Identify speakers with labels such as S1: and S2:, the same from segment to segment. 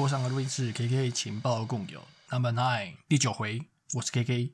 S1: 坡上的位置 KK 情报共有 Number Nine 第九回，我是 KK。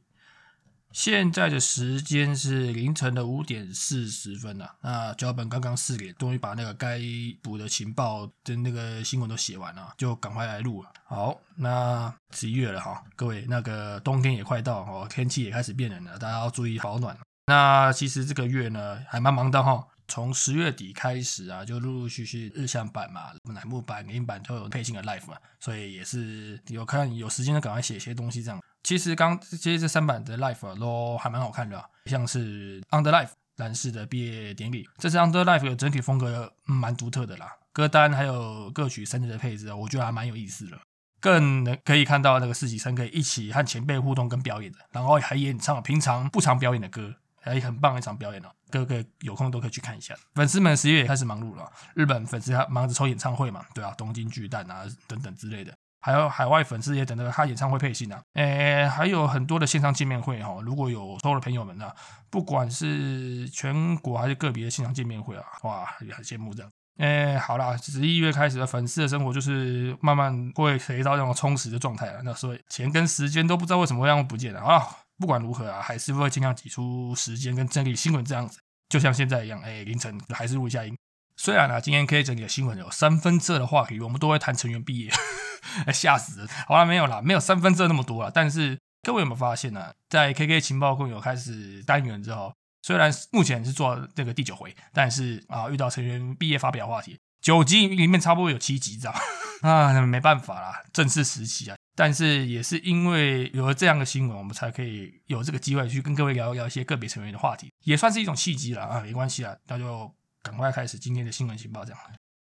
S1: 现在的时间是凌晨的五点四十分啊。那脚本刚刚四点，终于把那个该补的情报跟那个新闻都写完了，就赶快来录了。好，那十一月了哈，各位那个冬天也快到哦，天气也开始变冷了，大家要注意保暖。那其实这个月呢，还蛮忙的哈。从十月底开始啊，就陆陆续续日向版嘛、乃木版、影版都有配信的 Life 嘛，所以也是有看有时间就赶快写一些东西这样。其实刚其实这三版的 Life 都还蛮好看的，像是 Under Life 男士的毕业典礼，这次 Under Life 的整体风格蛮独特的啦，歌单还有歌曲甚至的配置，我觉得还蛮有意思的，更能可以看到那个四级生可以一起和前辈互动跟表演的，然后还演唱平常不常表演的歌。还很棒的一场表演哦，各个有空都可以去看一下。粉丝们十月也开始忙碌了，日本粉丝还忙着抽演唱会嘛，对啊，东京巨蛋啊等等之类的，还有海外粉丝也等着他演唱会配信啊。诶，还有很多的线上见面会哈，如果有抽的朋友们呢，不管是全国还是个别的线上见面会啊，哇，也很羡慕这样。诶，好啦，十一月开始的粉丝的生活就是慢慢会回到那种充实的状态了。那所以钱跟时间都不知道为什么会样不见了啊。不管如何啊，还是会尽量挤出时间跟整理新闻这样子，就像现在一样，哎，凌晨还是录一下音。虽然啊，今天可以整理的新闻有三分之二的话题，我们都会谈成员毕业，吓死人。好了，没有啦，没有三分之二那么多了。但是各位有没有发现呢？在 KK 情报共有开始单元之后，虽然目前是做这个第九回，但是啊，遇到成员毕业发表话题，九集里面差不多有七集这样 啊，没办法啦，正式时期啊。但是也是因为有了这样的新闻，我们才可以有这个机会去跟各位聊一聊一些个别成员的话题，也算是一种契机了啊，没关系啊，那就赶快开始今天的新闻情报这样。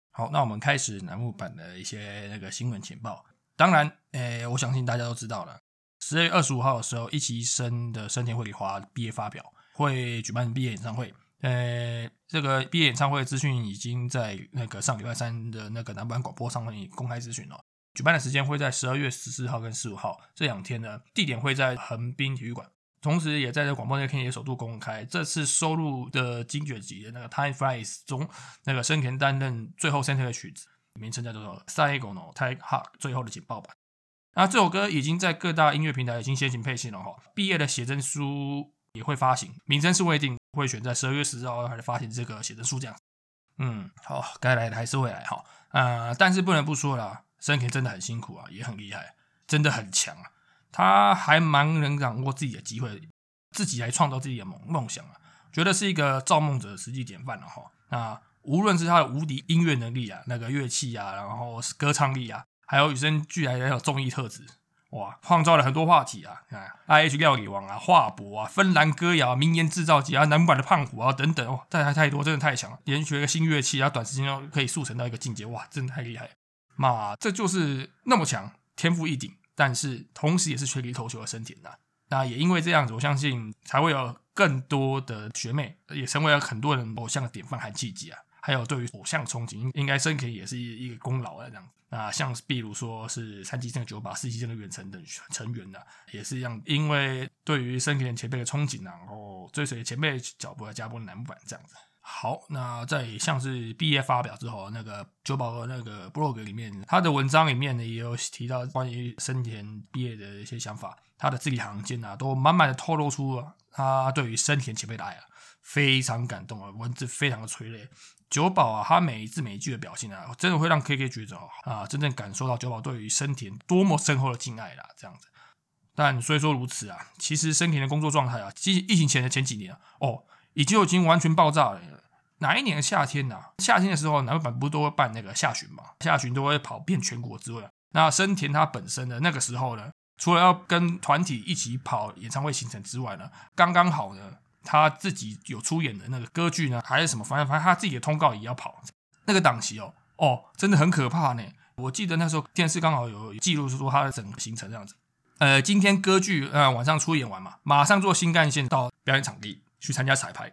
S1: 好，那我们开始楠木版的一些那个新闻情报。当然，诶，我相信大家都知道了，十月二十五号的时候，一期生的生田惠里花毕业发表会举办毕业演唱会。呃，这个毕业演唱会的资讯已经在那个上礼拜三的那个南版广播上面公开资讯了。举办的时间会在十二月十四号跟十五号这两天呢，地点会在横滨体育馆，同时也在这广播那天也首度公开。这次收录的精选集的那个《Time Flies》中，那个生田担任最后 center 的曲子，名称叫做《Saigo no Tai Ha》最后的警报版。那这首歌已经在各大音乐平台已经先行配信了哈，毕业的写真书也会发行，名称是未定，会选在十二月十四号还是发行这个写真书这样。嗯，好，该来的还是会来哈，呃，但是不能不说了。森田真的很辛苦啊，也很厉害，真的很强啊！他还蛮能掌握自己的机会，自己来创造自己的梦梦想啊，觉得是一个造梦者的实际典范了哈。那无论是他的无敌音乐能力啊，那个乐器啊，然后歌唱力啊，还有与生俱来的综艺特质，哇，创造了很多话题啊，I H 料理王啊，华博啊，芬兰歌谣啊、名言制造机啊，南版的胖虎啊等等，哇，太太太多，真的太强了！连学个新乐器啊，短时间就可以速成到一个境界，哇，真的太厉害！嘛，这就是那么强，天赋异禀，但是同时也是缺里投球的身体呐。那也因为这样子，我相信才会有更多的学妹也成为了很多人偶像的典范和契机啊。还有对于偶像憧憬，应该生田也是一一个功劳啊。这样子啊，像比如说是三期生的九把、四期生的远程等成员呐，也是一样，因为对于生田前辈的憧憬，然后追随前辈脚步而加播男版这样子。好，那在像是毕业发表之后，那个九保的那个 blog 里面，他的文章里面呢也有提到关于生田毕业的一些想法，他的字里行间啊，都满满的透露出他对于生田前辈的爱啊，非常感动啊，文字非常的催泪。九保啊，他每一字每一句的表现啊，真的会让 KK 觉得啊，真正感受到九保对于生田多么深厚的敬爱啦，这样子。但虽说如此啊，其实生田的工作状态啊，其实疫情前的前几年啊，哦。已经已经完全爆炸了。哪一年的夏天呢？夏天的时候，南本不都会办那个夏巡嘛？夏巡都会跑遍全国之外。那生田他本身的那个时候呢，除了要跟团体一起跑演唱会行程之外呢，刚刚好呢，他自己有出演的那个歌剧呢，还是什么？反正反正他自己的通告也要跑那个档期哦。哦，真的很可怕呢。我记得那时候电视刚好有记录说他的整个行程这样子。呃，今天歌剧呃晚上出演完嘛，马上坐新干线到表演场地。去参加彩排，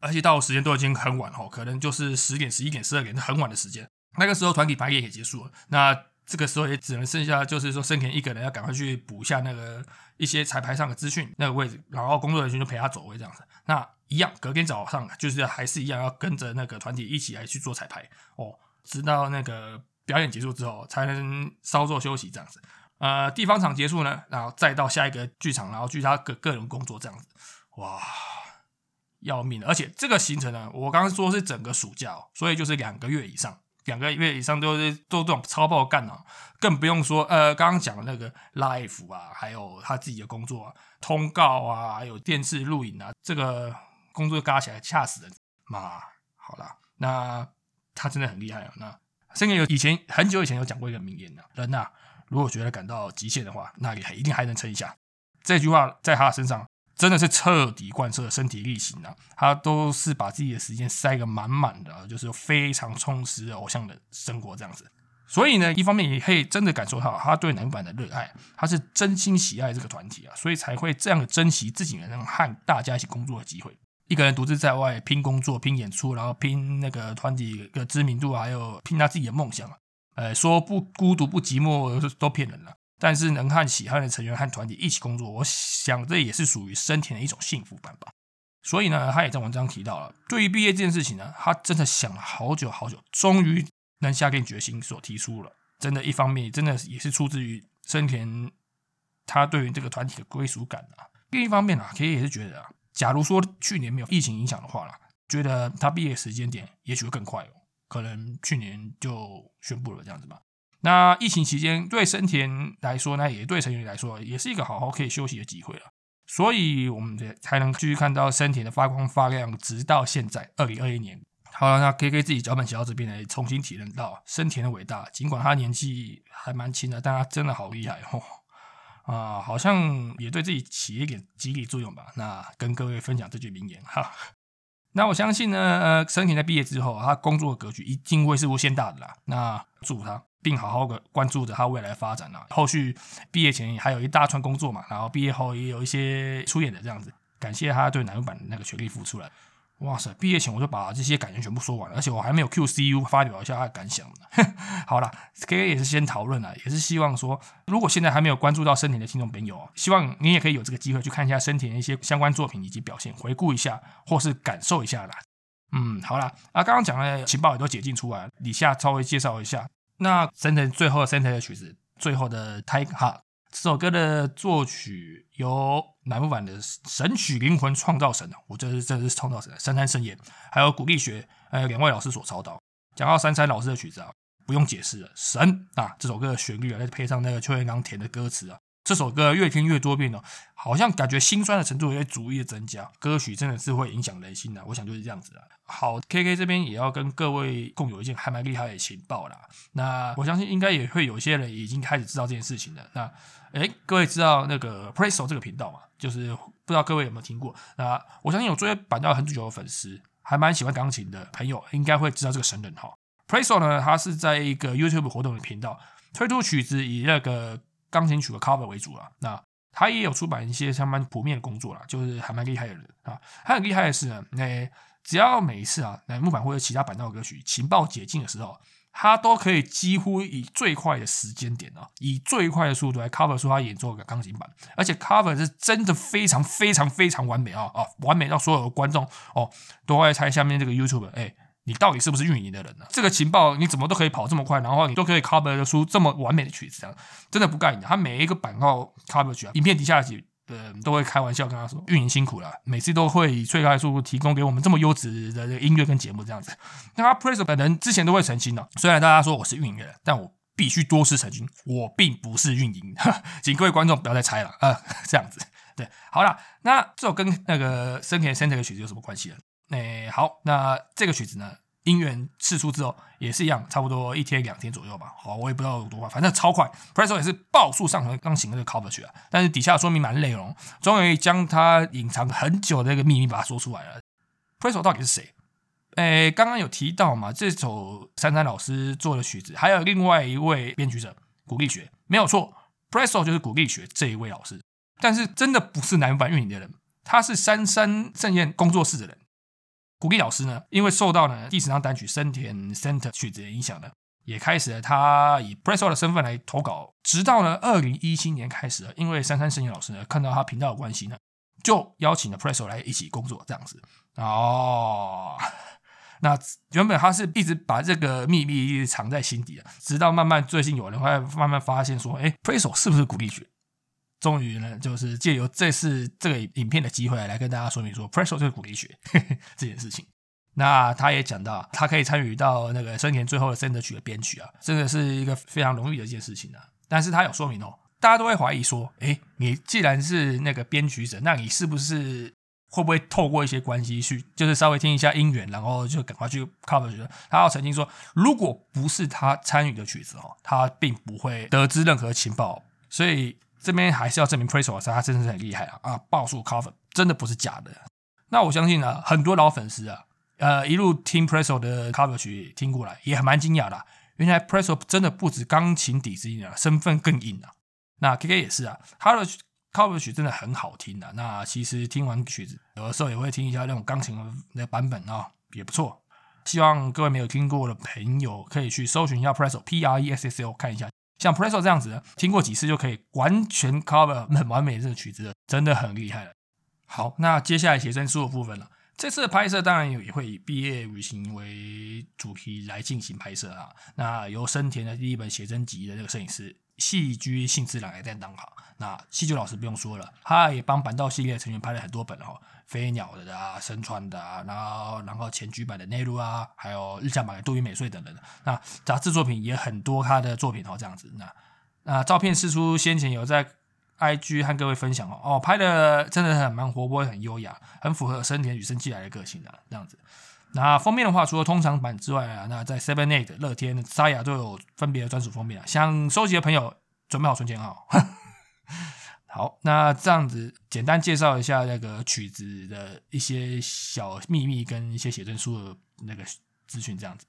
S1: 而且到时间都已经很晚哦，可能就是十点、十一点、十二点，很晚的时间。那个时候团体排练也结束了，那这个时候也只能剩下就是说生田一个人要赶快去补一下那个一些彩排上的资讯那个位置，然后工作人员就陪他走位这样子。那一样，隔天早上就是还是一样要跟着那个团体一起来去做彩排哦，直到那个表演结束之后才能稍作休息这样子。呃，地方场结束呢，然后再到下一个剧场，然后去他个个人工作这样子。哇，要命！而且这个行程呢，我刚刚说是整个暑假，所以就是两个月以上，两个月以上都是做这种超爆干啊，更不用说呃，刚刚讲的那个 life 啊，还有他自己的工作啊、通告啊，还有电视录影啊，这个工作加起来吓死人。嘛，好啦，那他真的很厉害啊。那甚至有以前很久以前有讲过一个名言呢，人呐。如果觉得感到极限的话，那你还一定还能撑一下。这句话在他身上真的是彻底贯彻身体力行啊，他都是把自己的时间塞个满满的，就是非常充实偶像的生活这样子。所以呢，一方面也可以真的感受到他对男版的热爱，他是真心喜爱这个团体啊，所以才会这样的珍惜自己能和大家一起工作的机会。一个人独自在外拼工作、拼演出，然后拼那个团体的知名度，还有拼他自己的梦想啊。呃，说不孤独不寂寞都骗人了。但是能和喜欢的成员和团体一起工作，我想这也是属于生田的一种幸福感吧。所以呢，他也在文章提到了，对于毕业这件事情呢，他真的想了好久好久，终于能下定决心所提出了。真的，一方面真的也是出自于生田他对于这个团体的归属感啊。另一方面啊，其实也是觉得啊，假如说去年没有疫情影响的话啦，觉得他毕业时间点也许会更快哦。可能去年就宣布了这样子吧。那疫情期间对生田来说呢，也对成员来说，也是一个好好可以休息的机会了。所以我们才能继续看到生田的发光发亮，直到现在二零二一年。好了，那 K K 自己脚本写到这边来，重新体认到生田的伟大。尽管他年纪还蛮轻的，但他真的好厉害哦。啊，好像也对自己起一点激励作用吧。那跟各位分享这句名言哈。那我相信呢，呃，生田在毕业之后，他工作的格局一定会是无限大的啦。那祝福他，并好好的关注着他未来的发展啦。后续毕业前还有一大串工作嘛，然后毕业后也有一些出演的这样子。感谢他对男版的那个全力付出了。哇塞！毕业前我就把这些感言全部说完了，而且我还没有 Q C U 发表一下他的感想呢。好了，K A 也是先讨论了，也是希望说，如果现在还没有关注到生田的听众朋友，希望你也可以有这个机会去看一下生田的一些相关作品以及表现，回顾一下或是感受一下啦。嗯，好了，啊，刚刚讲的情报也都解禁出来，以下稍微介绍一下。那生田最后生田的曲子，最后的 Take Heart。这首歌的作曲由南木版的神曲灵魂创造神啊，我这是这是创造神三山圣言，还有古力学，还有两位老师所操刀。讲到三山老师的曲子啊，不用解释了，神啊！这首歌的旋律啊，再配上那个邱元刚填的歌词啊。这首歌越听越多变哦，好像感觉心酸的程度也逐一的增加。歌曲真的是会影响人心的，我想就是这样子啦。好，K K 这边也要跟各位共有一件还蛮厉害的情报啦。那我相信应该也会有些人已经开始知道这件事情了。那哎，各位知道那个 Preso 这个频道吗？就是不知道各位有没有听过？那我相信有追板道很久的粉丝，还蛮喜欢钢琴的朋友，应该会知道这个神人哈。Preso 呢，他是在一个 YouTube 活动的频道推出曲子以那个。钢琴曲的 cover 为主啊，那他也有出版一些相关谱面的工作啦，就是还蛮厉害的人啊。他很厉害的是呢，那只要每一次啊，那木板或者其他板道歌曲情报解禁的时候，他都可以几乎以最快的时间点啊，以最快的速度来 cover 出他演奏的钢琴版，而且 cover 是真的非常非常非常完美啊啊，完美到所有的观众哦都会猜下面这个 YouTube 哎。你到底是不是运营的人呢？这个情报你怎么都可以跑这么快，然后你都可以 cover 出这么完美的曲子，这样真的不盖你。他每一个版号 cover 曲啊，影片底下几呃都会开玩笑跟他说，运营辛苦了，每次都会以最快速度提供给我们这么优质的音乐跟节目这样子。那他 p r e s e 本人之前都会澄清的，虽然大家说我是运营人，但我必须多次澄清，我并不是运营，请各位观众不要再猜了啊，这样子。对，好了，那这跟那个生田 Center 的曲子有什么关系呢？哎，好，那这个曲子呢，音源试出之后也是一样，差不多一天两天左右吧。好，我也不知道有多快，反正超快。Preso 也是爆速上传钢琴那个 cover 曲啊，但是底下说明蛮内容，终于将他隐藏很久的那个秘密把它说出来了。Preso 到底是谁？哎，刚刚有提到嘛，这首珊珊老师做的曲子，还有另外一位编曲者古力学，没有错，Preso 就是古力学这一位老师，但是真的不是南版运营的人，他是杉山正彦工作室的人。古力老师呢，因为受到呢第十张单曲《森田 Center》曲子的影响呢，也开始了他以 Preso 的身份来投稿。直到呢二零一七年开始，因为杉山圣彦老师呢看到他频道的关系呢，就邀请了 Preso 来一起工作这样子。哦，那原本他是一直把这个秘密一直藏在心底的，直到慢慢最近有人会慢慢发现说，哎，Preso 是不是鼓励学？终于呢，就是借由这次这个影片的机会来跟大家说明说，Preso 就是鼓励学 这件事情。那他也讲到，他可以参与到那个生前最后的升职曲的编曲啊，真的是一个非常容易的一件事情啊。但是他有说明哦，大家都会怀疑说，哎，你既然是那个编曲者，那你是不是会不会透过一些关系去，就是稍微听一下音源，然后就赶快去 cover 觉他要澄清说，如果不是他参与的曲子哦，他并不会得知任何情报。所以这边还是要证明 Preso 他真的是很厉害啊啊，爆数 cover 真的不是假的。那我相信呢，很多老粉丝啊。呃，一路听 Preso 的 cover 曲听过来，也蛮惊讶的。原来 Preso 真的不止钢琴底子硬啊，身份更硬啊。那 KK 也是啊，他的 cover 曲真的很好听的。那其实听完曲子，有的时候也会听一下那种钢琴的版本啊，也不错。希望各位没有听过的朋友可以去搜寻一下 Preso P R E S S O 看一下。像 Preso 这样子，听过几次就可以完全 cover 很完美这个曲子，真的很厉害了。好，那接下来写真书的部分了。这次的拍摄当然也会以毕业旅行为主题来进行拍摄啊。那由生田的第一本写真集的这个摄影师戏居幸之郎来担当哈。那戏剧老师不用说了，他也帮板道系列成员拍了很多本哈，飞鸟的啊、身穿的啊，然后然后前居版的内陆啊，还有日向版的杜云美穗等等。那杂志作品也很多，他的作品哦这样子。那那照片释出先前有在。I G 和各位分享哦哦，拍的真的很蛮活泼，很优雅，很符合生田与生俱来的个性的这样子。那封面的话，除了通常版之外啊，那在 Seven Eight、乐天、沙雅都有分别的专属封面啊。想收集的朋友，准备好存钱啊！好，那这样子简单介绍一下那个曲子的一些小秘密跟一些写真书的那个资讯，这样子。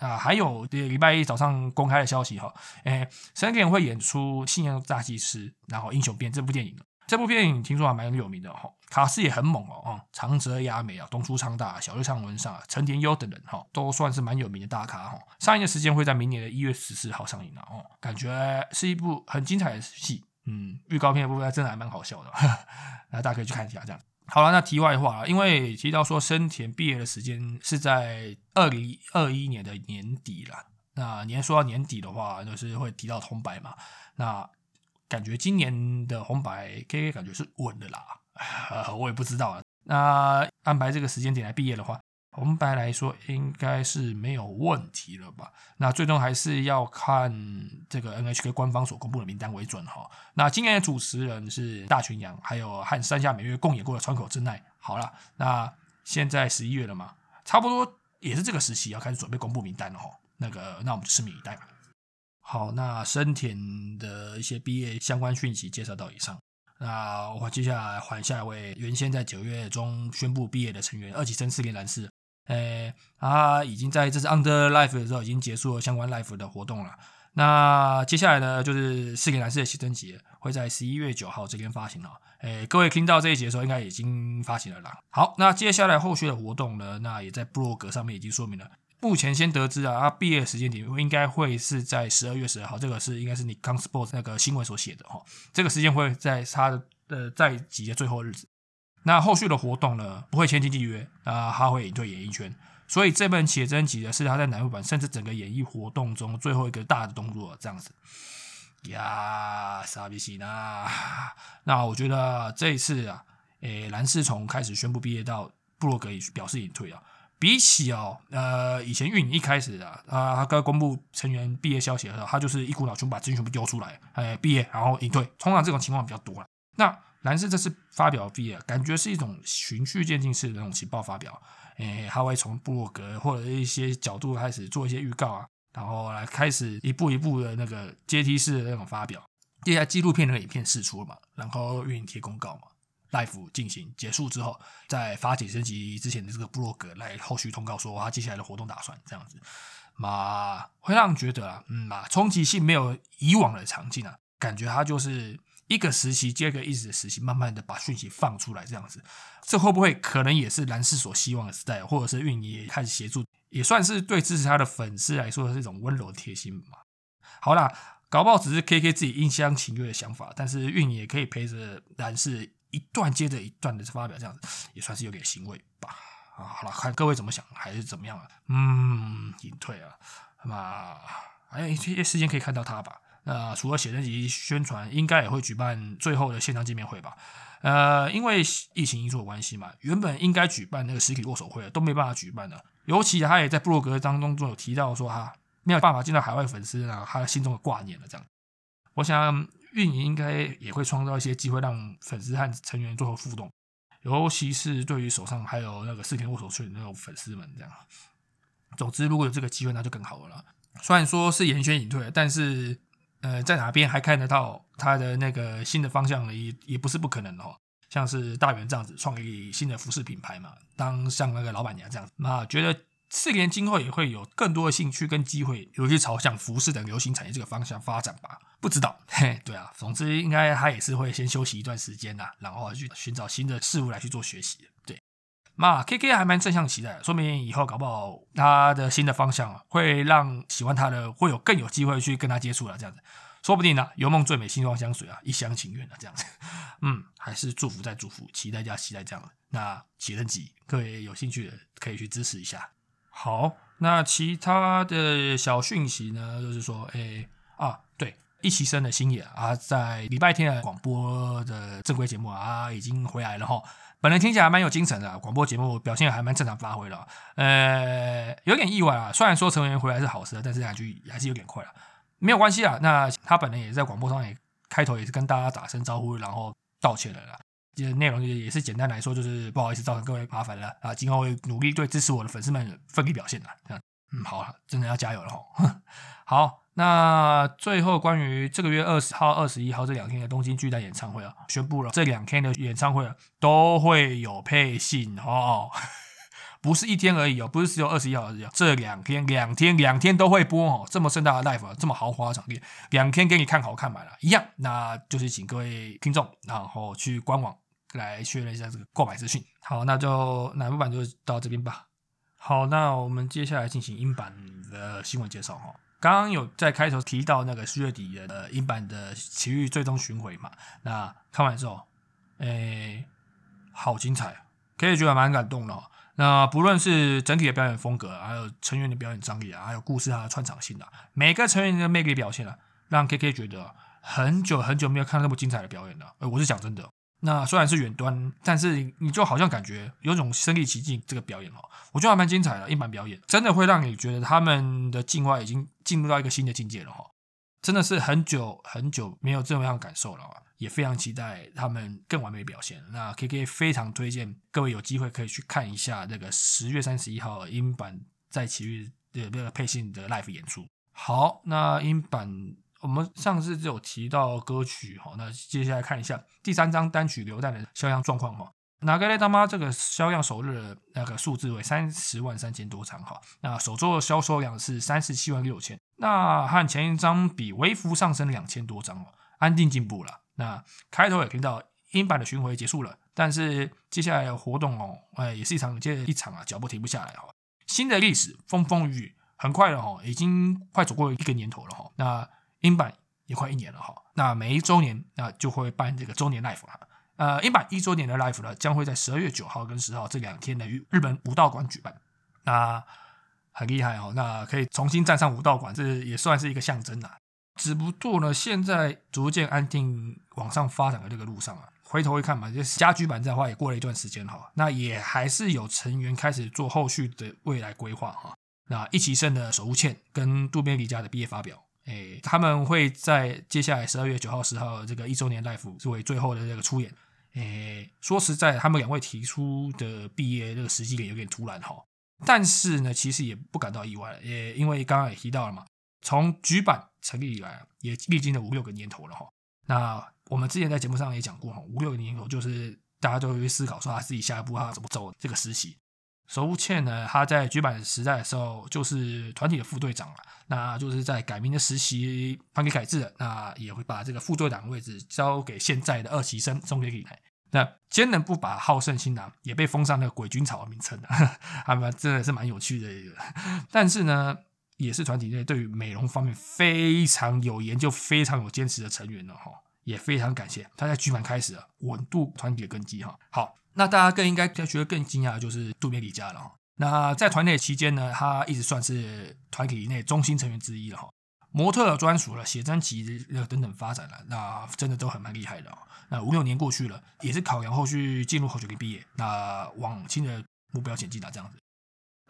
S1: 啊，还有礼拜一早上公开的消息哈，诶，神田会演出《信仰炸鸡师》，然后《英雄变》这部电影。这部电影听说还蛮有名的哈，卡斯也很猛哦，啊，长泽雅美啊，东出昌大、小日向文上、陈田优等人哈，都算是蛮有名的大咖哈。上映的时间会在明年的一月十四号上映了哦，感觉是一部很精彩的戏。嗯，预告片的部分真的还蛮好笑的，那大家可以去看一下这样。好了，那题外话啊，因为提到说生田毕业的时间是在二零二一年的年底了。那年说到年底的话，就是会提到红白嘛。那感觉今年的红白 K K 感觉是稳的啦。我也不知道啊。那安排这个时间点来毕业的话。红白来说应该是没有问题了吧？那最终还是要看这个 NHK 官方所公布的名单为准哈。那今年的主持人是大群羊，还有和山下美月共演过的川口真奈。好了，那现在十一月了嘛，差不多也是这个时期要开始准备公布名单了哈。那个，那我们就拭目以待吧。好，那深田的一些毕业相关讯息介绍到以上。那我接下来换下一位原先在九月中宣布毕业的成员二级生四连男士。诶，他已经在这次 Under Life 的时候已经结束了相关 Life 的活动了。那接下来呢，就是四个男士的写真集会在十一月九号这边发行了。诶，各位听到这一集的时候，应该已经发行了啦。好，那接下来后续的活动呢，那也在部落格上面已经说明了。目前先得知啊，他毕业时间点应该会是在十二月十二号，这个是应该是你刚 Sports 那个新闻所写的哈。这个时间会在他的在集的最后日子。那后续的活动呢，不会签经纪约啊，他会隐退演艺圈，所以这本写真集呢，是他在南部版甚至整个演艺活动中最后一个大的动作，这样子呀，傻逼西呐！那我觉得这一次啊，诶，蓝世从开始宣布毕业到布洛格也表示隐退啊，比起哦，呃，以前运营一开始啊，啊，他刚公布成员毕业消息的时候，他就是一股脑全部把资金全部丢出来，哎，毕业然后隐退，通常这种情况比较多了。那蓝氏这次发表 V 啊，感觉是一种循序渐进式的那种情报发表。诶，他会从布洛格或者一些角度开始做一些预告啊，然后来开始一步一步的那个阶梯式的那种发表。接下来纪录片那个影片释出了嘛，然后运营贴公告嘛，Live 进行结束之后，再发起升级之前的这个布洛格来后续通告说他接下来的活动打算这样子，嘛会让觉得啊，嗯嘛冲击性没有以往的强劲啊，感觉他就是。一个时期接个一直的时期，慢慢的把讯息放出来，这样子，这会不会可能也是蓝氏所希望的时代，或者是运营也开始协助，也算是对支持他的粉丝来说是一种温柔贴心嘛？好啦，搞不好只是 K K 自己一厢情愿的想法，但是运营也可以陪着蓝氏一段接着一段的发表，这样子也算是有点欣慰吧。啊，好了，看各位怎么想，还是怎么样啊？嗯，隐退啊，那么还有一些时间可以看到他吧。那除了写真集宣传，应该也会举办最后的线上见面会吧？呃，因为疫情因素的关系嘛，原本应该举办那个实体握手会都没办法举办了。尤其他也在布洛格当中中有提到说，哈，没有办法见到海外粉丝啊，他心中的挂念了。这样，我想运营应该也会创造一些机会，让粉丝和成员做互动，尤其是对于手上还有那个四天握手券的那种粉丝们这样。总之，如果有这个机会，那就更好了。虽然说是严选隐退，但是。呃，在哪边还看得到他的那个新的方向呢？也也不是不可能哦。像是大元这样子创立新的服饰品牌嘛，当像那个老板娘这样子，那觉得四年今后也会有更多的兴趣跟机会，尤其朝向服饰的流行产业这个方向发展吧？不知道，嘿，对啊，总之应该他也是会先休息一段时间呐，然后去寻找新的事物来去做学习。那 K K 还蛮正向期待，说明以后搞不好他的新的方向会让喜欢他的会有更有机会去跟他接触了，这样子。说不定呢，油梦最美，心中香水啊，一厢情愿的这样子，嗯，还是祝福再祝福，期待加期待这样。那写真集，各位有兴趣的可以去支持一下。好，那其他的小讯息呢，就是说，哎啊，对，一期生的星野啊，在礼拜天的广播的正规节目啊，已经回来了哈。本人听起来蛮有精神的，广播节目表现还蛮正常发挥的，呃，有点意外啊。虽然说成员回来是好事，但是两句还是有点快了。没有关系啊，那他本人也在广播上也开头也是跟大家打声招呼，然后道歉了啦。这内容也也是简单来说，就是不好意思造成各位麻烦了啊，今后会努力对支持我的粉丝们奋力表现的。这样，嗯，好了，真的要加油了哈。好，那最后关于这个月二十号、二十一号这两天的东京巨蛋演唱会啊，宣布了这两天的演唱会都会有配信哦。不是一天而已哦，不是只有二十一号而已，这两天两天两天都会播哦，这么盛大的 live，这么豪华的场地，两天给你看好看满了一样，那就是请各位听众然后去官网来确认一下这个购买资讯。好，那就南部版就到这边吧。好，那我们接下来进行英版的新闻介绍哈。刚刚有在开头提到那个四月底的英版的奇遇最终巡回嘛，那看完之后，哎，好精彩，可以觉得蛮感动的。哦那不论是整体的表演风格，还有成员的表演张力啊，还有故事啊串场性啊，每个成员的魅力表现啊，让 K K 觉得很久很久没有看到那么精彩的表演了。呃，我是讲真的。那虽然是远端，但是你就好像感觉有种身临其境这个表演哦，我觉得还蛮精彩的。一版表演真的会让你觉得他们的境外已经进入到一个新的境界了哈。真的是很久很久没有这么样感受了，也非常期待他们更完美表现。那 K K 非常推荐各位有机会可以去看一下那个十月三十一号英版在奇遇的那个配信的 live 演出。好，那英版我们上次就有提到歌曲哈，那接下来看一下第三张单曲《流弹》的销量状况哈。哪个雷大妈这个销量首日的那个数字为三十万三千多张哈，那首周的销售量是三十七万六千，那和前一张比微幅上升两千多张哦，安定进步了。那开头也听到英版的巡回结束了，但是接下来的活动哦，哎，也是一场接一场啊，脚步停不下来哈。新的历史风风雨雨很快了哈，已经快走过一个年头了哈。那英版也快一年了哈，那每一周年那就会办这个周年 live 哈。呃，英版一周年的 live 呢，将会在十二月九号跟十号这两天呢，于日本武道馆举办。那很厉害哦，那可以重新站上武道馆，这也算是一个象征呐。只不过呢，现在逐渐安定往上发展的这个路上啊，回头一看嘛，就家居版这话也过了一段时间哈，那也还是有成员开始做后续的未来规划哈。那一起胜的守护茜跟渡边离家的毕业发表。哎，他们会在接下来十二月九号、十号这个一周年 live 作为最后的这个出演。诶，说实在，他们两位提出的毕业这个时机点有点突然哈，但是呢，其实也不感到意外，也因为刚刚也提到了嘛，从局版成立以来，也历经了五六个年头了哈。那我们之前在节目上也讲过哈，五六个年头就是大家都会思考说他自己下一步他怎么走这个实习。守护茜呢，他在绝版时代的时候就是团体的副队长了，那就是在改名的实习颁给改制了，那也会把这个副队长位置交给现在的二期生送给李来。那坚能不把好胜心囊也被封上那个鬼军草的名称了，他们真的是蛮有趣的一个。但是呢，也是团体内对于美容方面非常有研究、非常有坚持的成员了哈。也非常感谢他在剧版开始了稳度团体的根基哈。好，那大家更应该觉得更惊讶的就是渡边离家了哈。那在团内期间呢，他一直算是团体内中心成员之一了哈。模特专属了写真集呃等等发展了，那真的都很蛮厉害的。那五六年过去了，也是考量后续进入后学历毕业，那往新的目标前进啊这样子。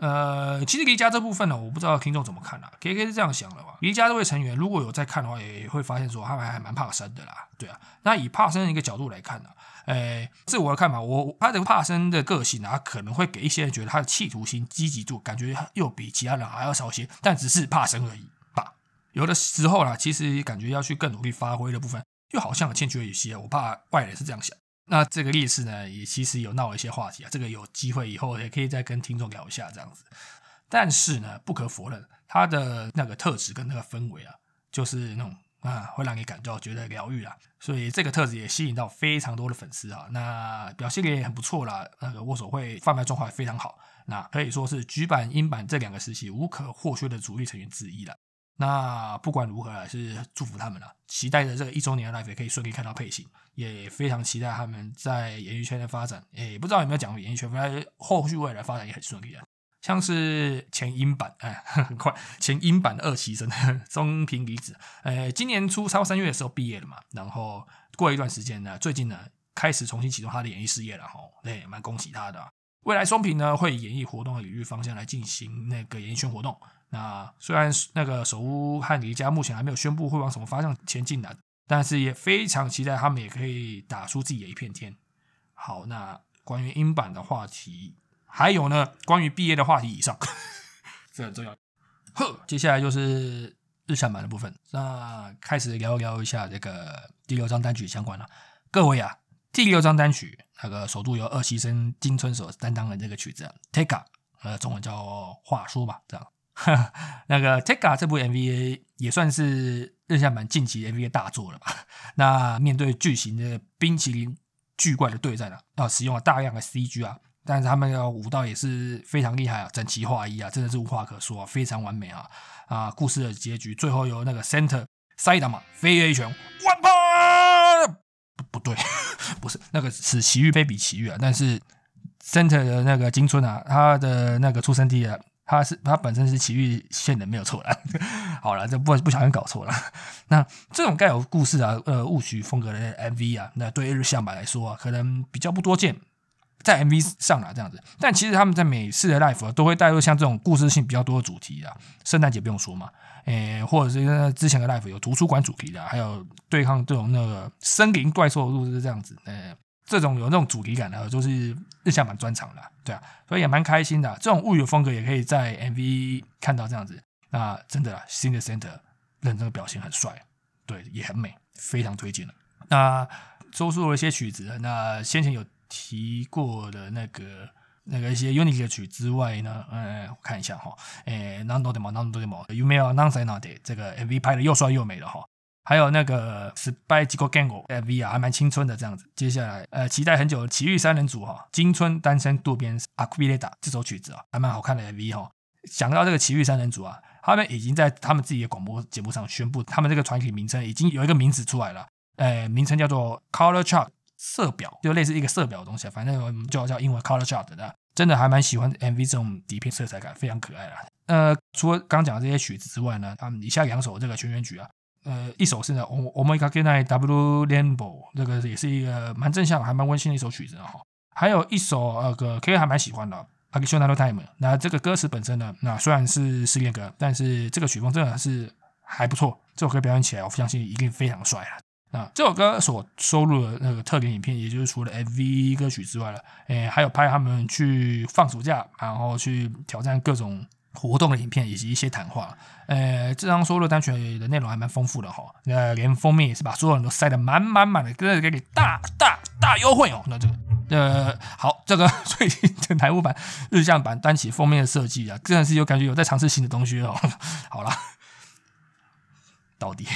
S1: 呃，其实离家这部分呢，我不知道听众怎么看啊。K K 是这样想的嘛？离家这位成员如果有在看的话，也会发现说他们还蛮怕生的啦。对啊，那以怕生的一个角度来看呢，诶，自我的看法，我他的怕生的个性啊，可能会给一些人觉得他的企图心、积极度，感觉又比其他人还要少些，但只是怕生而已。吧，有的时候啦，其实感觉要去更努力发挥的部分，又好像欠缺一些。我怕外人是这样想。那这个历史呢，也其实有闹一些话题啊。这个有机会以后也可以再跟听众聊一下这样子。但是呢，不可否认，他的那个特质跟那个氛围啊，就是那种啊，会让你感到觉得疗愈啊。所以这个特质也吸引到非常多的粉丝啊。那表现力也很不错啦，那个握手会贩卖状况也非常好。那可以说是局版、英版这两个时期无可或缺的主力成员之一了。那不管如何，还是祝福他们了。期待着这个一周年的 Life 也可以顺利看到配型，也非常期待他们在演艺圈的发展。诶，不知道有没有讲过演艺圈，反正后续未来发展也很顺利啊。像是前英版，哎，很快前英版的二期生中平离子，呃，今年初超三月的时候毕业了嘛。然后过一段时间呢，最近呢开始重新启动他的演艺事业了哈。对，蛮恭喜他的。未来松平呢会以演艺活动的领域方向来进行那个演艺圈活动。那虽然那个首屋和离家目前还没有宣布会往什么方向前进的，但是也非常期待他们也可以打出自己的一片天。好，那关于英版的话题，还有呢，关于毕业的话题以上，这很重要。呵，接下来就是日向版的部分，那开始聊聊一下这个第六张单曲相关了。各位啊，第六张单曲那个首度由二期生金春所担当的这个曲子，Take，呃，中文叫话说吧，这样。那个 Take 这部 MV 也算是日向版近期 MV 大作了吧？那面对巨型的冰淇淋巨怪的对战啊，啊，使用了大量的 CG 啊，但是他们的舞蹈也是非常厉害啊，整齐划一啊，真的是无话可说，啊，非常完美啊！啊，故事的结局最后由那个 Center 塞达玛飞跃一拳万帕，不对，不是那个是奇遇非比奇遇啊，但是 Center 的那个金春啊，他的那个出生地啊。他是他本身是奇遇线的，没有错了。好了，这不不小心搞错了。那这种带有故事啊，呃，物曲风格的 MV 啊，那对日向版来说啊，可能比较不多见，在 MV 上了这样子。但其实他们在每次的 live 都会带入像这种故事性比较多的主题啊。圣诞节不用说嘛，诶，或者是之前的 live 有图书馆主题的，还有对抗这种那个森林怪兽路是这样子，呃。这种有那种主题感的，就是日向版专场的，对啊，所以也蛮开心的。这种物语风格也可以在 MV 看到这样子，那真的新的 Center 认真的表现很帅，对，也很美，非常推荐了。那周述了一些曲子，那先前有提过的那个那个一些 Unity 的曲之外呢，嗯，我看一下哈，诶，Nando de mo Nando de mo You may not say n o t 这个 MV 拍的又帅又美了哈。还有那个《Spy Go Gango》MV 啊，还蛮青春的这样子。接下来，呃，期待很久的奇遇三人组哈，金春单身渡边阿库比雷达这首曲子啊，还蛮好看的 MV 哈。想到这个奇遇三人组啊，他们已经在他们自己的广播节目上宣布，他们这个团体名称已经有一个名字出来了，呃，名称叫做 Color Chart 色表，就类似一个色表的东西，反正就叫英文 Color Chart 的。真的还蛮喜欢 MV 这种底片色彩感，非常可爱啦。呃，除了刚讲的这些曲子之外呢，他们以下两首这个全员曲啊。呃，一首是呢，我我们 get 那 W Lambo，这个也是一个蛮正向、还蛮温馨的一首曲子哈。还有一首那个 K 还蛮喜欢的，I Can Show No Time。那这个歌词本身呢，那虽然是失恋歌，但是这个曲风真的是还不错。这首歌表演起来，我相信一定非常帅啊。那这首歌所收录的那个特点影片，也就是除了 MV 歌曲之外了，诶，还有拍他们去放暑假，然后去挑战各种。活动的影片以及一些谈话，呃，这张收录单曲的内容还蛮丰富的哈，那连封面也是把所有人都塞得满满满的，跟着给你大大大优惠哦。那这个，呃，好，这个 最近的台务版日向版单曲封面的设计啊，真的是有感觉有在尝试新的东西哦。好了，到底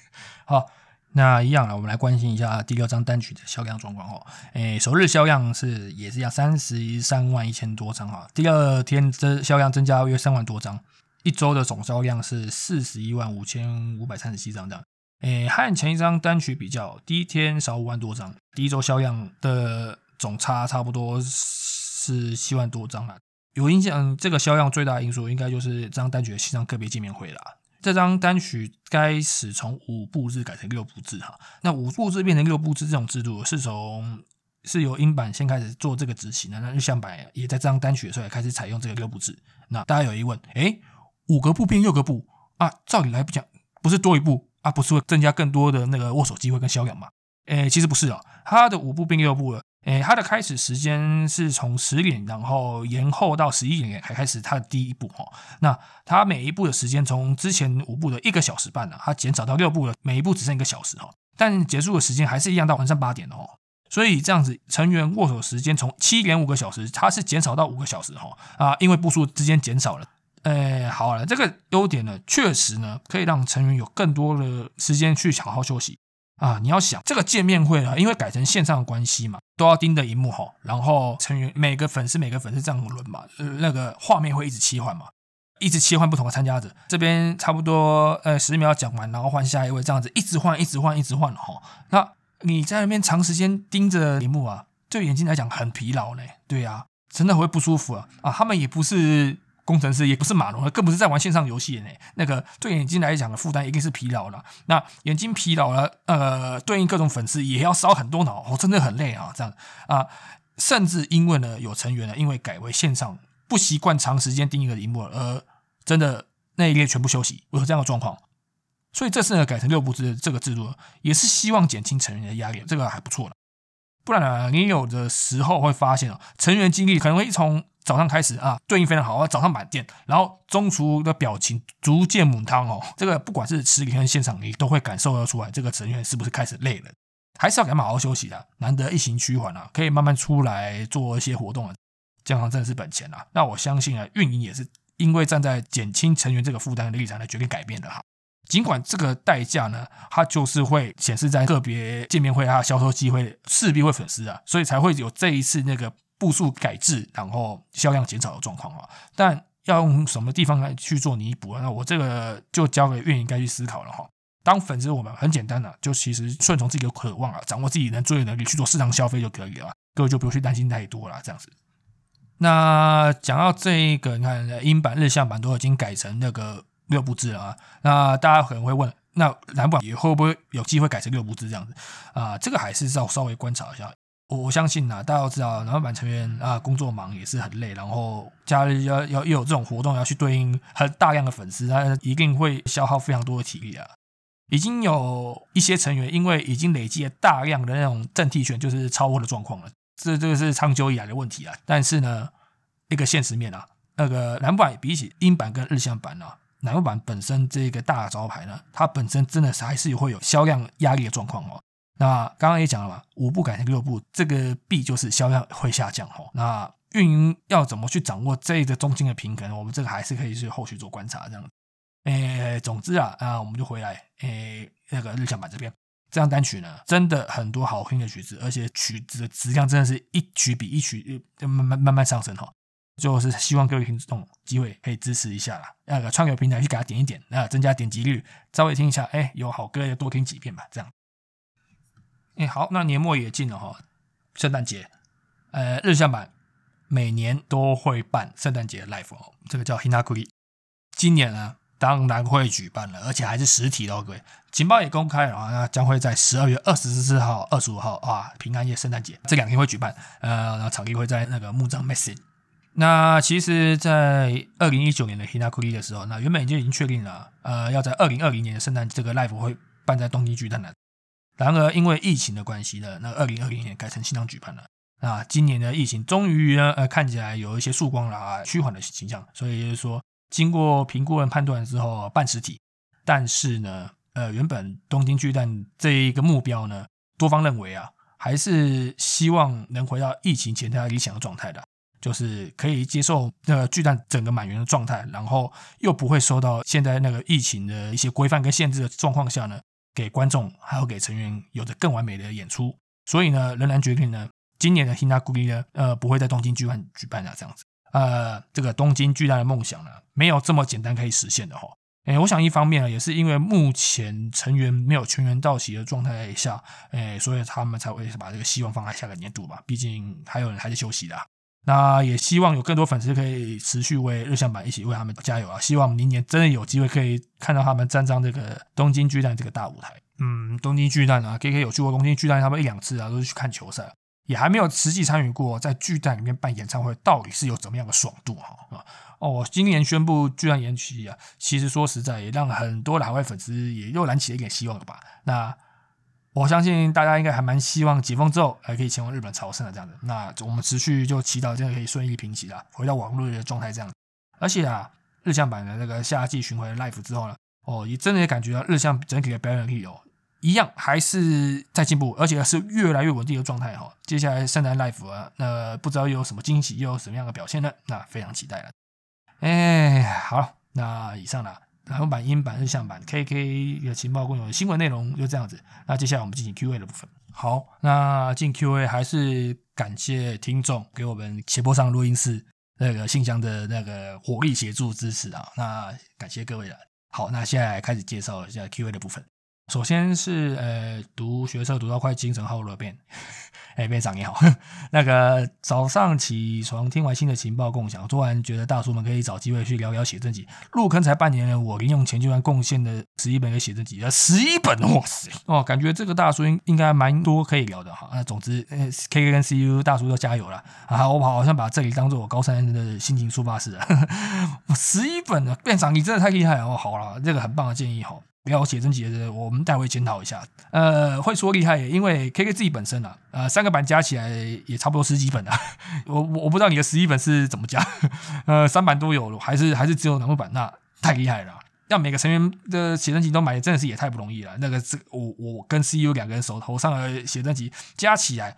S1: 好。那一样了，我们来关心一下第六张单曲的销量状况哦。诶，首日销量是也是要三十三万一千多张哈，第二天增销量增加约三万多张，一周的总销量是四十一万五千五百三十七张这样。诶，和前一张单曲比较，第一天少五万多张，第一周销量的总差差不多是七万多张了。有影响这个销量最大的因素，应该就是这张单曲的线上个别见面会啦。这张单曲开始从五步制改成六步制哈，那五步制变成六步制这种制度是从是由英版先开始做这个执行的，那日向版也在这张单曲的时候也开始采用这个六步制。那大家有疑问，诶，五个步变六个步啊？照理来讲，不是多一步啊？不是会增加更多的那个握手机会跟销量吗？诶，其实不是哦，它的五步变六步了。诶，它的开始时间是从十点，然后延后到十一点才开始它的第一步哈。那它每一步的时间从之前五步的一个小时半呢，它减少到六步了，每一步只剩一个小时哈。但结束的时间还是一样到晚上八点哦。所以这样子成员握手时间从七点五个小时，它是减少到五个小时哈啊，因为步数之间减少了。诶，好了，这个优点呢，确实呢可以让成员有更多的时间去好好休息。啊，你要想这个见面会呢，因为改成线上的关系嘛，都要盯着荧幕吼，然后成员每个粉丝每个粉丝这样轮嘛，那个画面会一直切换嘛，一直切换不同的参加者，这边差不多呃十秒讲完，然后换下一位，这样子一直换一直换一直换哈。那你在那边长时间盯着荧幕啊，对眼睛来讲很疲劳呢，对呀，真的会不舒服啊啊，他们也不是。工程师也不是马龙，更不是在玩线上游戏呢。那个对眼睛来讲的负担一定是疲劳了。那眼睛疲劳了，呃，对应各种粉丝也要烧很多脑，哦，真的很累啊。这样啊，甚至因为呢，有成员呢，因为改为线上，不习惯长时间盯一个荧幕，而真的那一列全部休息，有这样的状况。所以这次呢，改成六步制这个制度，也是希望减轻成员的压力，这个还不错了。不然呢，你有的时候会发现哦，成员精力可能会从早上开始啊，对应非常好啊，早上满电，然后中厨的表情逐渐母汤哦，这个不管是实体跟现场，你都会感受得出来，这个成员是不是开始累了，还是要给他们好好休息的，难得一行趋缓啊，可以慢慢出来做一些活动啊，这样真的是本钱啊。那我相信啊，运营也是因为站在减轻成员这个负担的立场来决定改变的哈。尽管这个代价呢，它就是会显示在个别见面会它销售机会势必会损失啊，所以才会有这一次那个。步数改制，然后销量减少的状况啊，但要用什么地方来去做弥补啊？那我这个就交给运营该去思考了哈。当粉丝我们很简单的，就其实顺从自己的渴望啊，掌握自己能做的能力去做市场消费就可以了，各位就不用去担心太多了。这样子，那讲到这个，你看英版、日向版都已经改成那个六步制了啊，那大家可能会问，那南版也会不会有机会改成六步制这样子啊？这个还是要稍微观察一下。我我相信呐，大家都知道，南版成员啊，工作忙也是很累，然后家里要要又有这种活动要去对应很大量的粉丝，他一定会消耗非常多的体力啊。已经有一些成员因为已经累积了大量的那种正替权，就是超货的状况了，这这个是长久以来的问题啊。但是呢，一个现实面啊，那个男版比起英版跟日向版呢，男版本身这个大招牌呢，它本身真的还是会有销量压力的状况哦。那刚刚也讲了嘛，五步改成六步，这个币就是销量会下降哈。那运营要怎么去掌握这个中间的平衡？我们这个还是可以去后续做观察这样。诶，总之啊啊，我们就回来诶，那个日向版这边，这张单曲呢，真的很多好听的曲子，而且曲子的质量真的是一曲比一曲慢慢慢慢上升哈。就是希望各位听众机会可以支持一下啦，那个串流平台去给他点一点，那增加点击率，稍微听一下，哎，有好歌要多听几遍吧，这样。哎，好，那年末也近了哈，圣诞节，呃，日向版每年都会办圣诞节 live 哦，这个叫 Hinakuri，今年呢当然会举办了，而且还是实体的，各位，情报也公开了啊，那将会在十二月二十四号、二十五号啊，平安夜、圣诞节这两天会举办，呃，然后场地会在那个木葬 Message。那其实，在二零一九年的 Hinakuri 的时候，那原本就已经确定了，呃，要在二零二零年的圣诞这个 live 会办在东京巨蛋的。然而，因为疫情的关系呢，那二零二零年改成线上举办了。那今年的疫情终于呢，呃，看起来有一些曙光了啊，趋缓的形象。所以就是说，经过评估和判断之后，半实体。但是呢，呃，原本东京巨蛋这一个目标呢，多方认为啊，还是希望能回到疫情前的理想的状态的，就是可以接受那个巨蛋整个满员的状态，然后又不会受到现在那个疫情的一些规范跟限制的状况下呢。给观众还有给成员有着更完美的演出，所以呢，仍然决定呢，今年的 Hinakuri 呢，呃，不会在东京举办举办了，这样子，呃，这个东京巨蛋的梦想呢，没有这么简单可以实现的哈。诶，我想一方面呢，也是因为目前成员没有全员到齐的状态下，诶，所以他们才会把这个希望放在下个年度吧。毕竟还有人还在休息的。那也希望有更多粉丝可以持续为日向版一起为他们加油啊！希望明年真的有机会可以看到他们站上这个东京巨蛋这个大舞台。嗯，东京巨蛋啊，K K 有去过东京巨蛋，他们一两次啊，都是去看球赛，也还没有实际参与过在巨蛋里面办演唱会，到底是有怎么样的爽度哈啊！哦，今年宣布巨蛋延期啊，其实说实在也让很多的海外粉丝也又燃起了一点希望了吧？那。我相信大家应该还蛮希望解封之后还可以前往日本朝圣的这样子。那我们持续就祈祷这样可以顺利平息了，回到往日的状态这样。而且啊，日向版的那个夏季巡回 live 之后呢，哦，也真的也感觉到日向整体的表演力哦，一样还是在进步，而且是越来越稳定的状态哈。接下来圣诞 live 啊，那不知道又有什么惊喜，又有什么样的表现呢？那非常期待了。哎，好，那以上呢？然后版、英版、日向版、KK 的情报共有新闻内容就这样子。那接下来我们进行 Q&A 的部分。好，那进 Q&A 还是感谢听众给我们斜坡上录音室那个信箱的那个火力协助支持啊。那感谢各位了。好，那现在开始介绍一下 Q&A 的部分。首先是呃，读学测读到快精神耗了变。哎，院长你好，那个早上起床听完新的情报共享，突然觉得大叔们可以找机会去聊聊写真集。入坑才半年了，我零用钱居然贡献了十一本给写真集，啊十一本，哇塞！哦，感觉这个大叔应应该蛮多可以聊的哈。那总之，呃，K K 跟 C U 大叔要加油了啊！我好像把这里当做我高三的心情抒发室了。十一本的院长，你真的太厉害哦！好了，这个很棒的建议哈。要写真集的，我们待会检讨一下。呃，会说厉害，因为 K K 自己本身啊，呃，三个版加起来也差不多十几本啊。我我我不知道你的十一本是怎么加，呃，三版都有，还是还是只有楠木版？那太厉害了。要每个成员的写真集都买，真的是也太不容易了。那个这我我跟 C U 两个人手头上的写真集加起来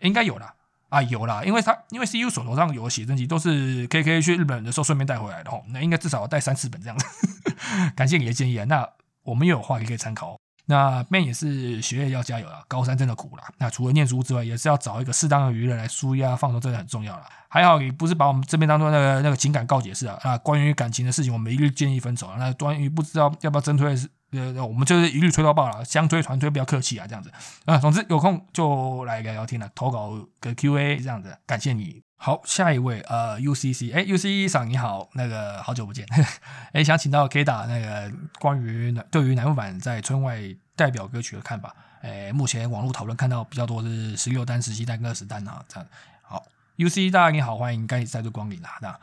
S1: 应该有了啊，有了，因为他因为 C U 手头上有写真集都是 K K 去日本的时候顺便带回来的吼，那应该至少要带三四本这样子。感谢你的建议啊，那。我们也有话也可以参考。那 Man 也是学业要加油了，高三真的苦了。那除了念书之外，也是要找一个适当的娱乐来舒压放松，真的很重要了。还好你不是把我们这边当做那个那个情感告解式啊啊！关于感情的事情，我们一律建议分手。那关于不知道要不要真推，呃，我们就是一律推到爆了，相推团推不要客气啊，这样子啊。总之有空就来聊聊天了，投稿个 Q&A 这样子，感谢你。好，下一位，呃，UCC，哎，UCC 赏你好，那个好久不见，哎，想请到 K 打那个关于对于南木版在村外代表歌曲的看法，哎，目前网络讨论看到比较多是十六单、十七单跟二十单啊，这样。好，UCC 大家你好，欢迎再再度光临啊。那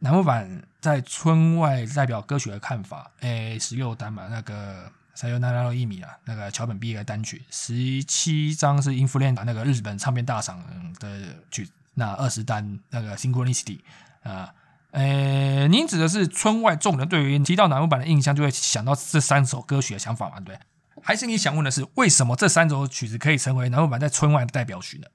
S1: 南木版在村外代表歌曲的看法，哎，十六单嘛，那个三六那拉一米啊，那个桥本毕业的单曲，十七张是音符链的那个日本唱片大赏的曲。那二十单那个 Synchronicity 啊，呃，您指的是村外众人对于提到南木版的印象，就会想到这三首歌曲的想法吗？对，还是你想问的是为什么这三首曲子可以成为南木版在村外的代表曲呢？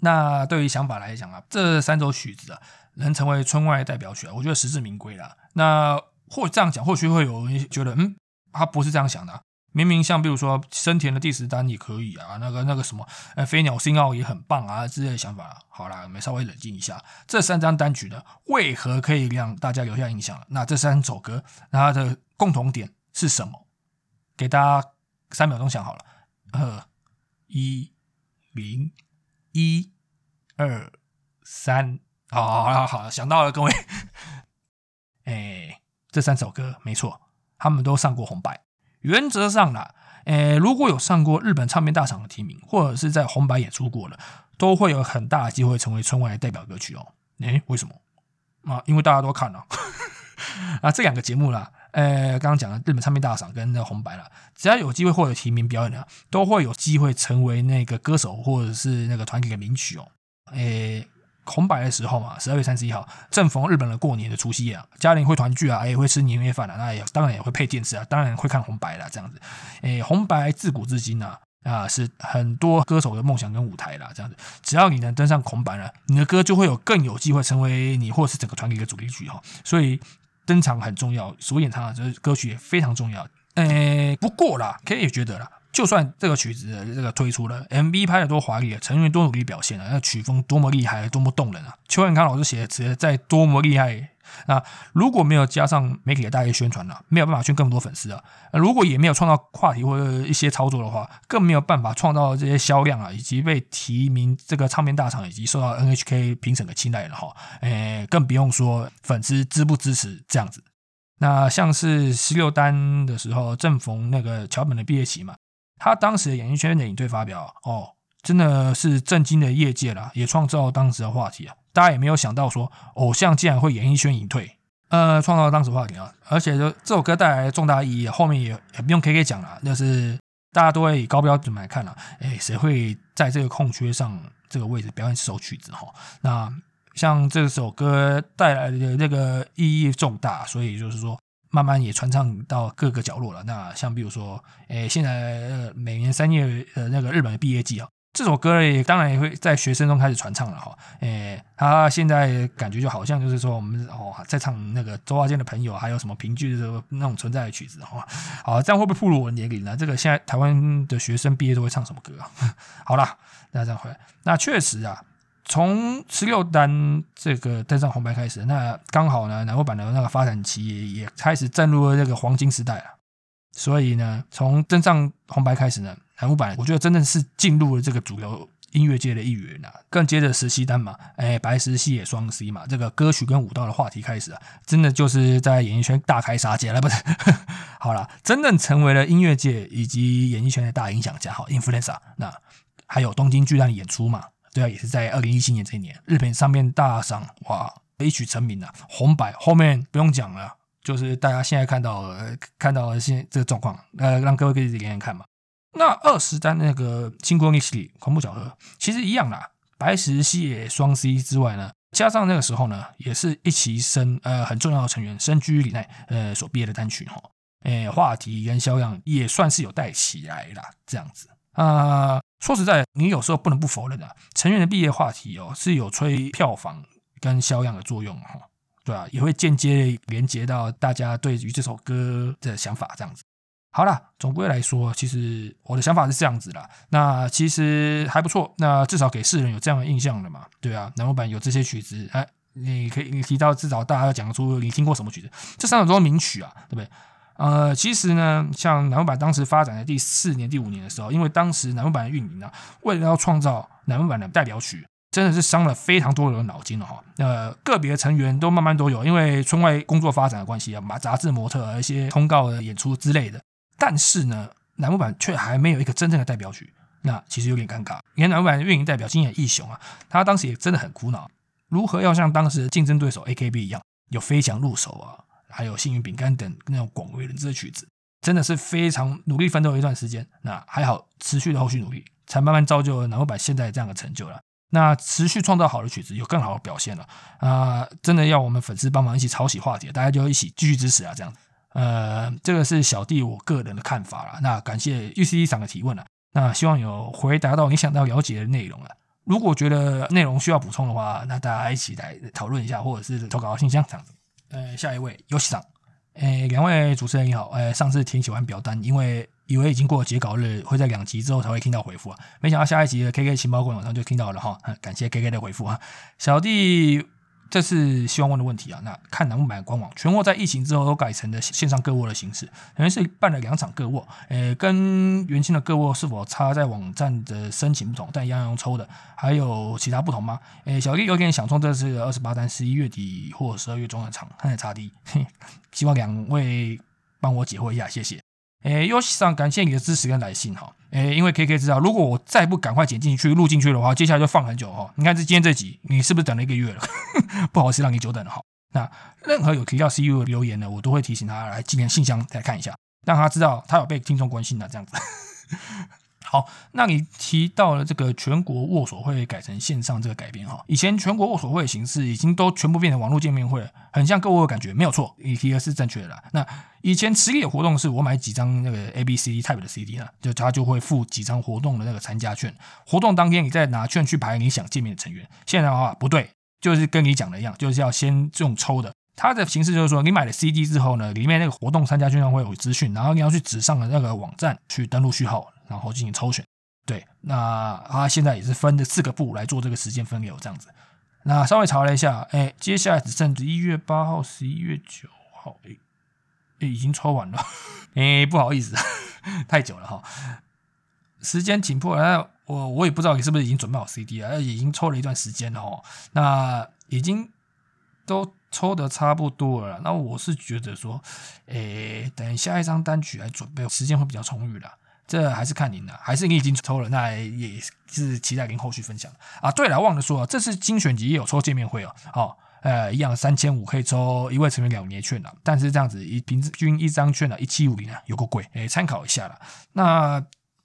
S1: 那对于想法来讲啊，这三首曲子啊，能成为村外代表曲啊，我觉得实至名归啦。那或这样讲，或许会有人觉得，嗯，他不是这样想的。明明像比如说森田的第十单也可以啊，那个那个什么，呃，飞鸟星奥也很棒啊之类的想法。好啦，我们稍微冷静一下，这三张单曲呢，为何可以让大家留下印象？那这三首歌，它的共同点是什么？给大家三秒钟想好了，二一零一二三，好好好好，想到了各位，哎，这三首歌没错，他们都上过红白。原则上啦，诶，如果有上过日本唱片大赏的提名，或者是在红白演出过的，都会有很大的机会成为春晚的代表歌曲哦。诶，为什么？啊，因为大家都看了 啊，这两个节目啦，呃，刚刚讲的日本唱片大赏跟那红白啦，只要有机会获得提名表演的，都会有机会成为那个歌手或者是那个团体的名曲哦。诶。红白的时候嘛，十二月三十一号正逢日本的过年的除夕夜啊，家庭会团聚啊，也会吃年夜饭啊，那也当然也会配电视啊，当然会看红白啦，这样子。诶，红白自古至今啊，啊是很多歌手的梦想跟舞台啦，这样子。只要你能登上红白了，你的歌就会有更有机会成为你或是整个团体的主题曲哈。所以登场很重要，所演唱的这歌曲也非常重要。诶，不过啦，可以觉得啦。就算这个曲子这个推出了，MV 拍的多华丽，成员多努力表现了，那曲风多么厉害，多么动人啊！邱永康老师写的词在多么厉害。那如果没有加上媒体的大力宣传呢，没有办法圈更多粉丝啊。如果也没有创造话题或者一些操作的话，更没有办法创造这些销量啊，以及被提名这个唱片大厂以及受到 NHK 评审的青睐了哈。诶，更不用说粉丝支不支持这样子。那像是十六单的时候，正逢那个桥本的毕业期嘛，他当时的演艺圈的引退发表哦，真的是震惊了业界了，也创造当时的话题啊。大家也没有想到说，偶像竟然会演艺圈隐退，呃，创造当时话题啊，而且就这首歌带来的重大意义，后面也也不用 K K 讲了，就是大家都会以高标准来看了，哎，谁会在这个空缺上这个位置表演这首曲子哈？那像这首歌带来的那个意义重大，所以就是说慢慢也传唱到各个角落了。那像比如说，诶，现在呃每年三月呃那个日本的毕业季啊。这首歌也当然也会在学生中开始传唱了哈，诶，他现在感觉就好像就是说我们哦在唱那个周华健的朋友，还有什么评剧的那种存在的曲子哈，好，这样会不会暴露我年龄呢？这个现在台湾的学生毕业都会唱什么歌啊？好了，那这样回来，那确实啊，从十六单这个登上红白开始，那刚好呢，南国版的那个发展期也开始进入了这个黄金时代了，所以呢，从登上红白开始呢。台舞版，我觉得真的是进入了这个主流音乐界的一员啊。更接着十七单嘛，哎，白石系也双 C 嘛，这个歌曲跟舞蹈的话题开始啊，真的就是在演艺圈大开杀戒了，不是？好了，真正成为了音乐界以及演艺圈的大影响家，好，influencer。那还有东京巨蛋的演出嘛？对啊，也是在二零一七年这一年，日本上面大赏哇，一曲成名啊，红白后面不用讲了，就是大家现在看到看到现这个状况，呃，让各位可以连连看嘛。那二十单那个《星光逆袭》恐怖巧合，其实一样啦。白石系列双 C 之外呢，加上那个时候呢，也是一起生呃很重要的成员深居里奈呃所毕业的单曲哈，诶话题跟销量也算是有带起来啦。这样子啊。说实在，你有时候不能不否认的，成员的毕业话题哦是有吹票房跟销量的作用哈，对啊，也会间接连接到大家对于这首歌的想法这样子。好了，总归来说，其实我的想法是这样子啦。那其实还不错，那至少给世人有这样的印象了嘛？对啊，南无版有这些曲子，哎，你可以你提到至少大家要讲出你听过什么曲子，这三首都是名曲啊，对不对？呃，其实呢，像南无版当时发展的第四年、第五年的时候，因为当时南无版的运营呢，为了要创造南无版的代表曲，真的是伤了非常多人的脑筋了哈。呃，个别成员都慢慢都有，因为村外工作发展的关系啊，把杂志模特、一些通告的演出之类的。但是呢，南木版却还没有一个真正的代表曲，那其实有点尴尬。因为楠木版的运营代表金野义雄啊，他当时也真的很苦恼，如何要像当时的竞争对手 AKB 一样，有飞翔入手啊，还有幸运饼干等那种广为人知的曲子，真的是非常努力奋斗一段时间。那还好，持续的后续努力，才慢慢造就了楠木版现在这样的成就了。那持续创造好的曲子，有更好的表现了啊！真的要我们粉丝帮忙一起抄起话题，大家就一起继续支持啊，这样子。呃，这个是小弟我个人的看法了。那感谢 U C 长的提问了。那希望有回答到你想要了解的内容了。如果觉得内容需要补充的话，那大家一起来讨论一下，或者是投稿信箱这样子。呃，下一位游戏长，诶，两位主持人你好。诶，上次挺喜欢表单，因为以为已经过了截稿日，会在两集之后才会听到回复啊。没想到下一集的 K K 情报官网上就听到了哈。感谢 K K 的回复啊，小弟。这是希望问的问题啊。那看能不能买官网，全货在疫情之后都改成了线上购物的形式，等于是办了两场购物。呃，跟原先的购物是否差在网站的申请不同，但一样用抽的，还有其他不同吗？诶，小弟有点想冲这次二十八单，十一月底或十二月中的场，看差低。希望两位帮我解惑一下，谢谢。诶，游戏上感谢你的支持跟来信哈。诶，因为 K K 知道，如果我再不赶快剪进去录进去的话，接下来就放很久哈。你看这今天这集，你是不是等了一个月了？不好意思让你久等了哈。那任何有提到 C U 的留言呢，我都会提醒他来今天信箱再看一下，让他知道他有被听众关心的这样子。好，那你提到了这个全国握手会改成线上这个改变哈，以前全国握手会的形式已经都全部变成网络见面会了，很像购物的感觉，没有错，你提的是正确的啦。那以前实力的活动是我买几张那个 A B C D type 的 C D 呢，就他就会付几张活动的那个参加券，活动当天你再拿券去排你想见面的成员。现在的话不对，就是跟你讲的一样，就是要先这种抽的。它的形式就是说，你买了 CD 之后呢，里面那个活动参加券上会有资讯，然后你要去纸上的那个网站去登录序号。然后进行抽选。对，那他现在也是分的四个部来做这个时间分流这样子。那稍微查了一下，哎，接下来只剩一月八号、十一月九号，哎，已经抽完了，哎，不好意思，太久了哈，时间紧迫，那我我也不知道你是不是已经准备好 CD 了，已经抽了一段时间了哈，那已经都抽的差不多了，那我是觉得说，哎，等下一张单曲来准备，时间会比较充裕了。这还是看您的，还是你已经抽了，那也是期待您后续分享啊。对了，忘了说，这次精选集也有抽见面会哦。好，呃，一样三千五可以抽一位成员两年券的，但是这样子一平均一张券呢一七五零啊，有个贵，哎，参考一下了。那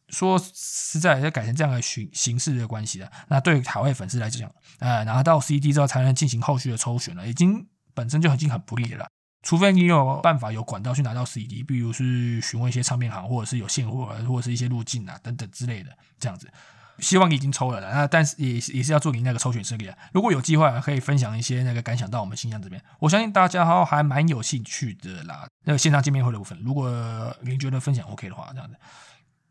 S1: 说实在，要改成这样的形形式的关系的，那对海外粉丝来讲，呃，拿到 CD 之后才能进行后续的抽选了，已经本身就已经很不利了。除非你有办法有管道去拿到 CD，比如是询问一些唱片行，或者是有现货，或者是一些路径啊等等之类的，这样子。希望已经抽了了，那但是也也是要做你那个抽选设计啊。如果有机会，可以分享一些那个感想到我们新疆这边，我相信大家还还蛮有兴趣的啦。那个线上见面会的部分，如果您觉得分享 OK 的话，这样子。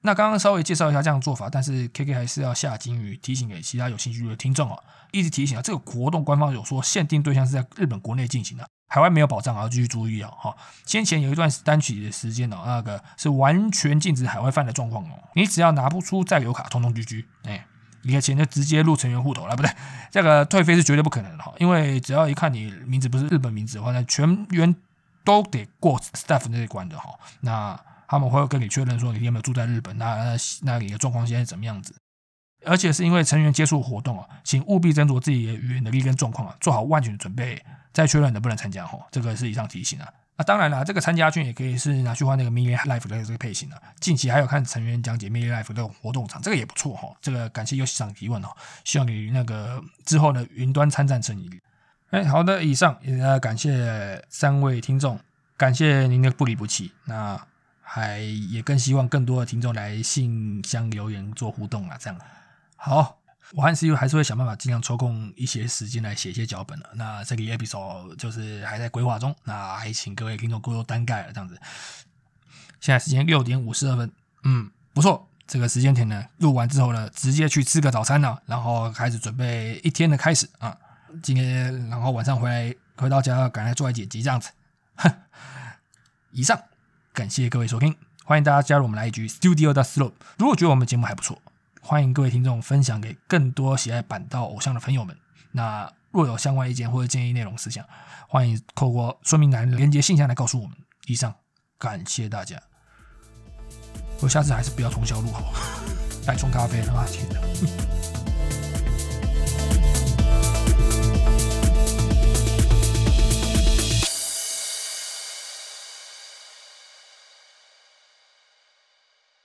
S1: 那刚刚稍微介绍一下这样的做法，但是 K K 还是要下金鱼提醒给其他有兴趣的听众哦，一直提醒啊，这个活动官方有说限定对象是在日本国内进行的，海外没有保障，要继续注意啊哈。先前有一段单曲的时间哦，那个是完全禁止海外犯的状况哦，你只要拿不出在留卡，通通 GG，哎，你的钱就直接入成员户头了，不对，这个退费是绝对不可能的哈，因为只要一看你名字不是日本名字的话，那全员都得过 staff 那一关的哈，那。他们会跟你确认说你有没有住在日本，那那你的状况现在怎么样子？而且是因为成员接触活动啊，请务必斟酌自己的语言能力跟状况啊，做好万全的准备，再确认能不能参加哈。这个是以上提醒啊。那，当然了，这个参加券也可以是拿去换那个 mini life 的这个配型的。近期还有看成员讲解 mini life 的活动场，这个也不错哈。这个感谢游戏上提问哦，希望你那个之后的云端参战成绩。哎，好的，以上也感谢三位听众，感谢您的不离不弃。那。还也更希望更多的听众来信箱留言做互动啊，这样好，我和 CU 还是会想办法尽量抽空一些时间来写一些脚本的。那这个 episode 就是还在规划中，那还请各位听众多多担待了，这样子。现在时间六点五十二分，嗯，不错，这个时间点呢，录完之后呢，直接去吃个早餐呢，然后开始准备一天的开始啊。今天然后晚上回来回到家，赶快做一剪辑这样子。哼，以上。感谢各位收听，欢迎大家加入我们来一局 Studio 的 Slope。如果觉得我们节目还不错，欢迎各位听众分享给更多喜爱板道偶像的朋友们。那若有相关意见或者建议内容思想，欢迎透过说明栏连接信箱来告诉我们。以上，感谢大家。我下次还是不要通宵录好，来冲咖啡了啊！天哪。